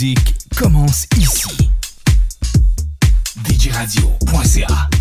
musique commence ici. djradio.ca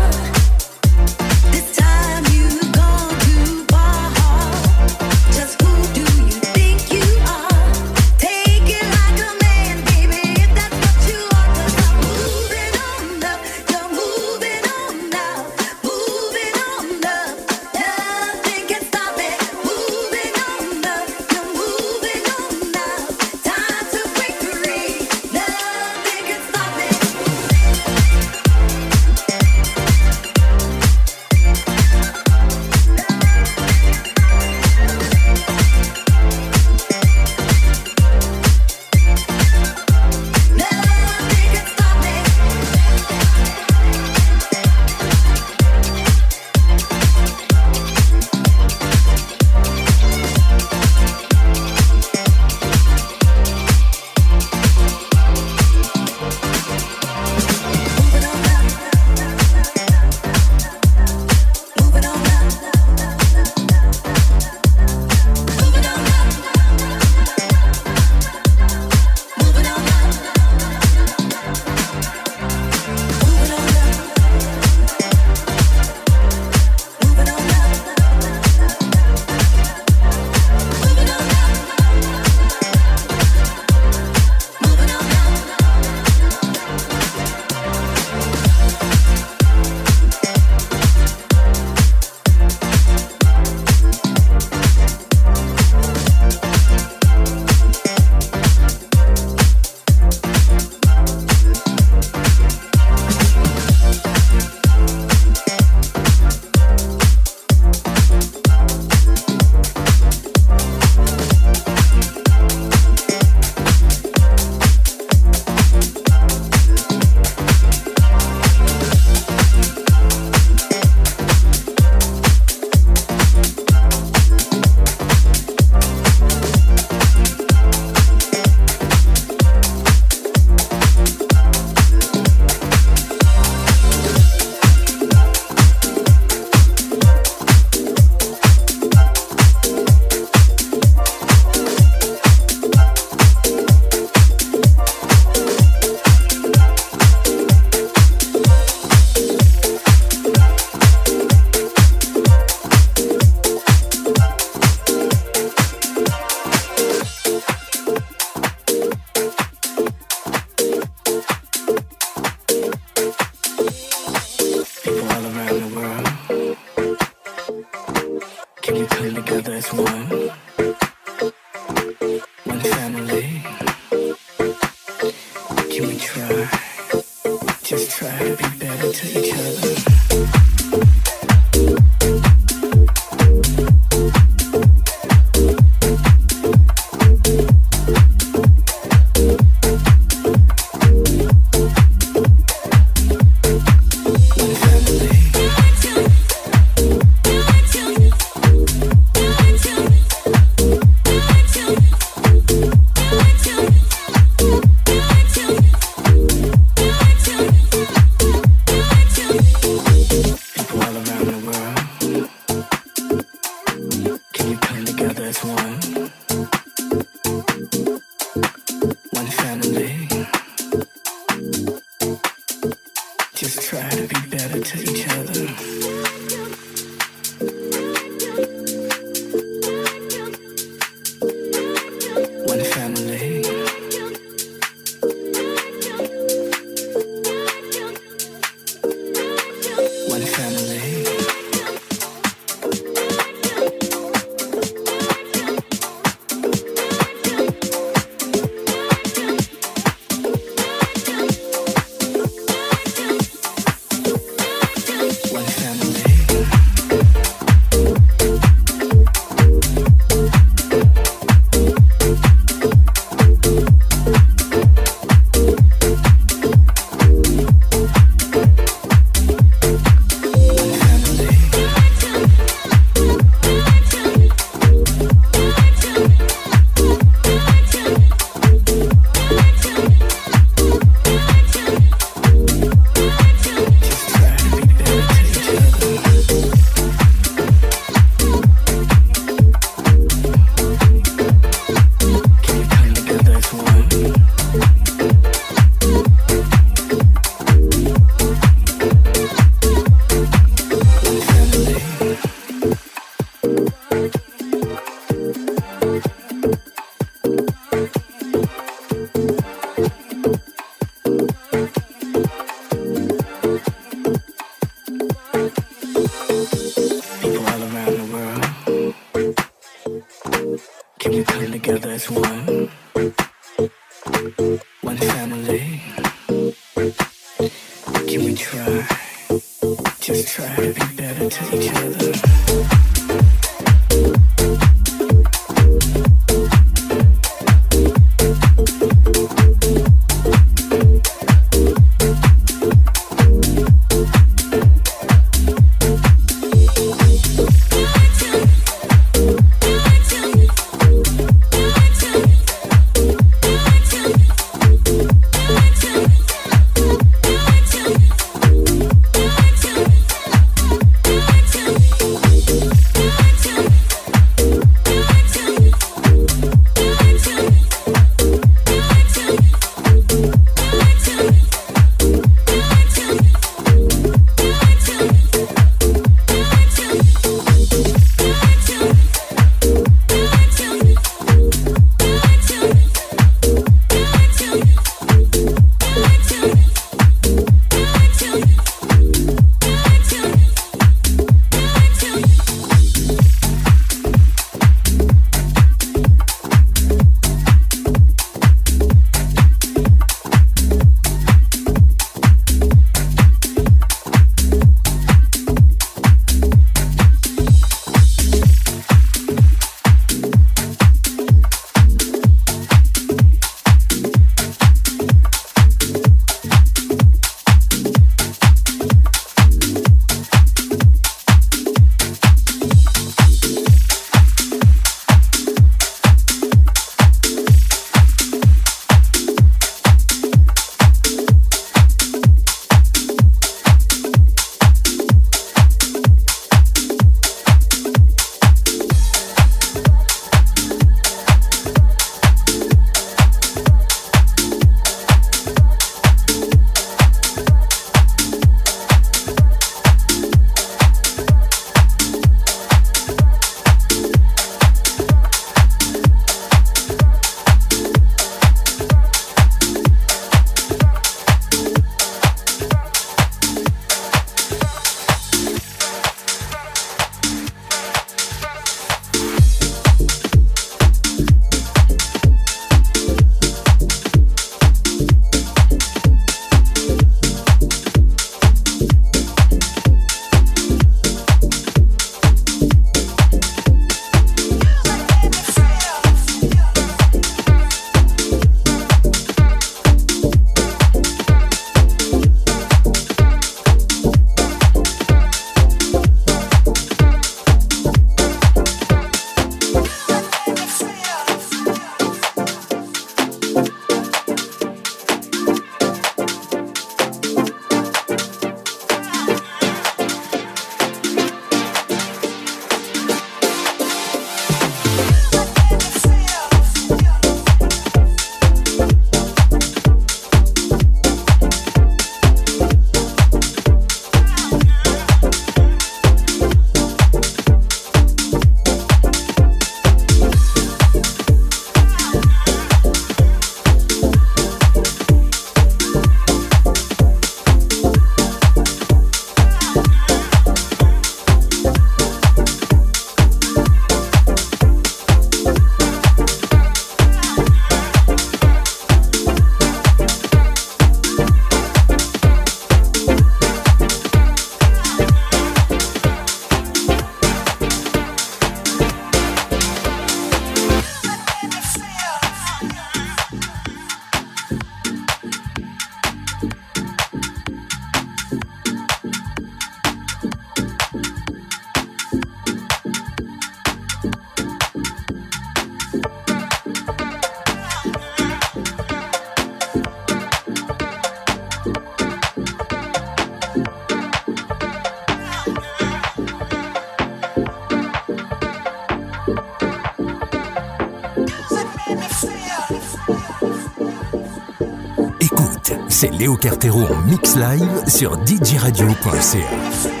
Léo Cartero en mix live sur djradio.ca.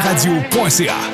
djradio.ca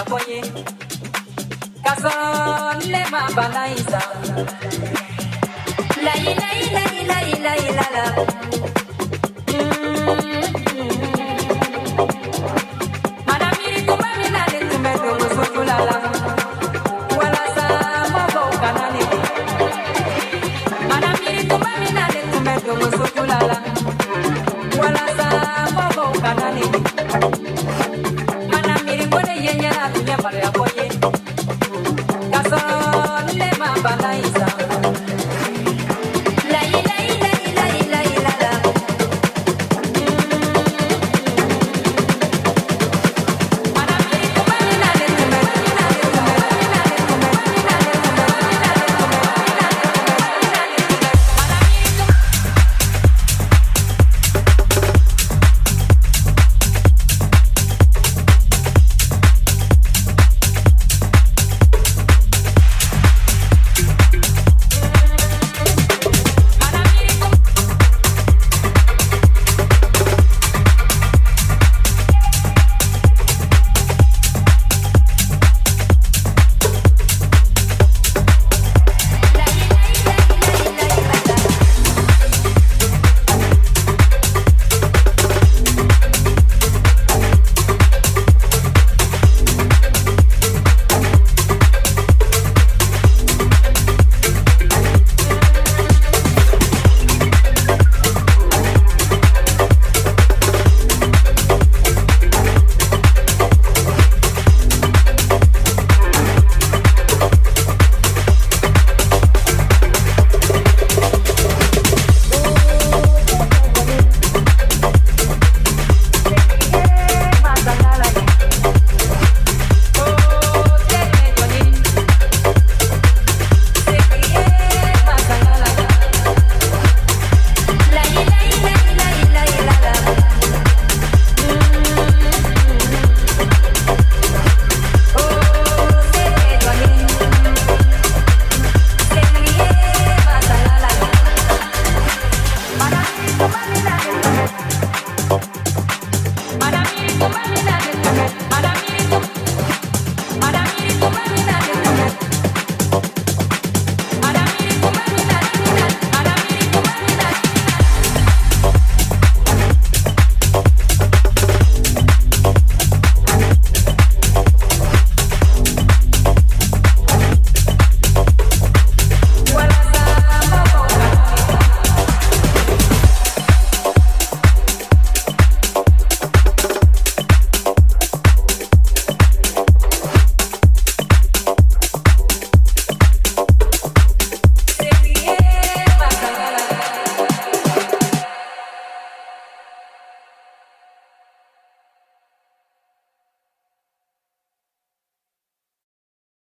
ya koye kazolema banaisa.